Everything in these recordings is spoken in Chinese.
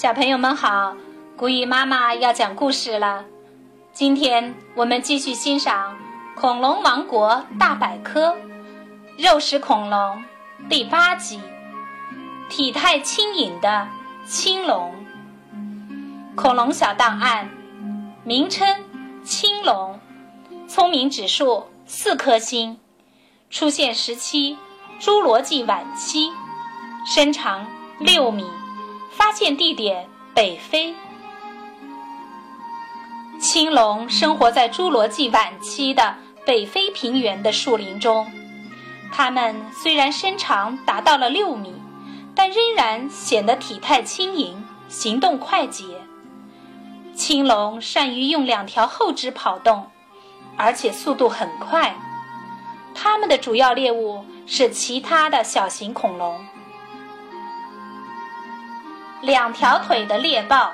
小朋友们好，古语妈妈要讲故事了。今天我们继续欣赏《恐龙王国大百科》肉食恐龙第八集：体态轻盈的青龙。恐龙小档案，名称：青龙，聪明指数四颗星，出现时期：侏罗纪晚期，身长六米。发现地点北非。青龙生活在侏罗纪晚期的北非平原的树林中，它们虽然身长达到了六米，但仍然显得体态轻盈，行动快捷。青龙善于用两条后肢跑动，而且速度很快。它们的主要猎物是其他的小型恐龙。两条腿的猎豹，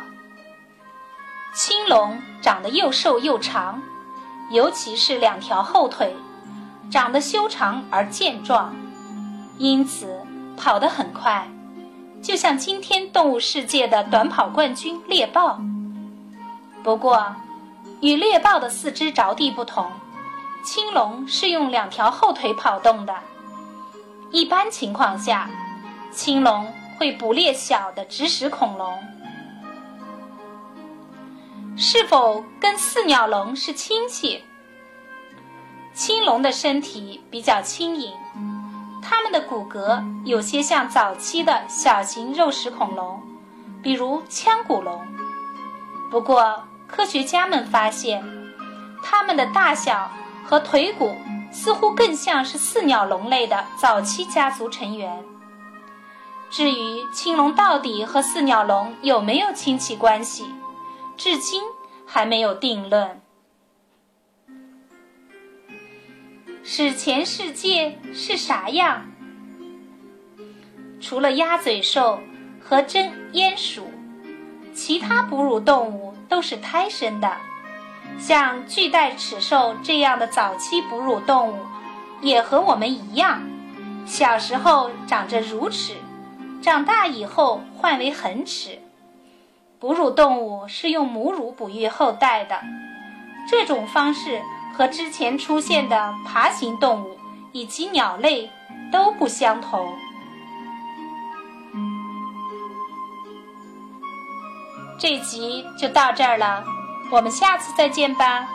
青龙长得又瘦又长，尤其是两条后腿，长得修长而健壮，因此跑得很快，就像今天动物世界的短跑冠军猎豹。不过，与猎豹的四肢着地不同，青龙是用两条后腿跑动的。一般情况下，青龙。会捕猎小的植食恐龙，是否跟四鸟龙是亲戚？青龙的身体比较轻盈，它们的骨骼有些像早期的小型肉食恐龙，比如腔骨龙。不过，科学家们发现，它们的大小和腿骨似乎更像是四鸟龙类的早期家族成员。至于青龙到底和四鸟龙有没有亲戚关系，至今还没有定论。史前世界是啥样？除了鸭嘴兽和真鼹鼠，其他哺乳动物都是胎生的。像巨带齿兽这样的早期哺乳动物，也和我们一样，小时候长着乳齿。长大以后换为恒齿，哺乳动物是用母乳哺育后代的，这种方式和之前出现的爬行动物以及鸟类都不相同。这集就到这儿了，我们下次再见吧。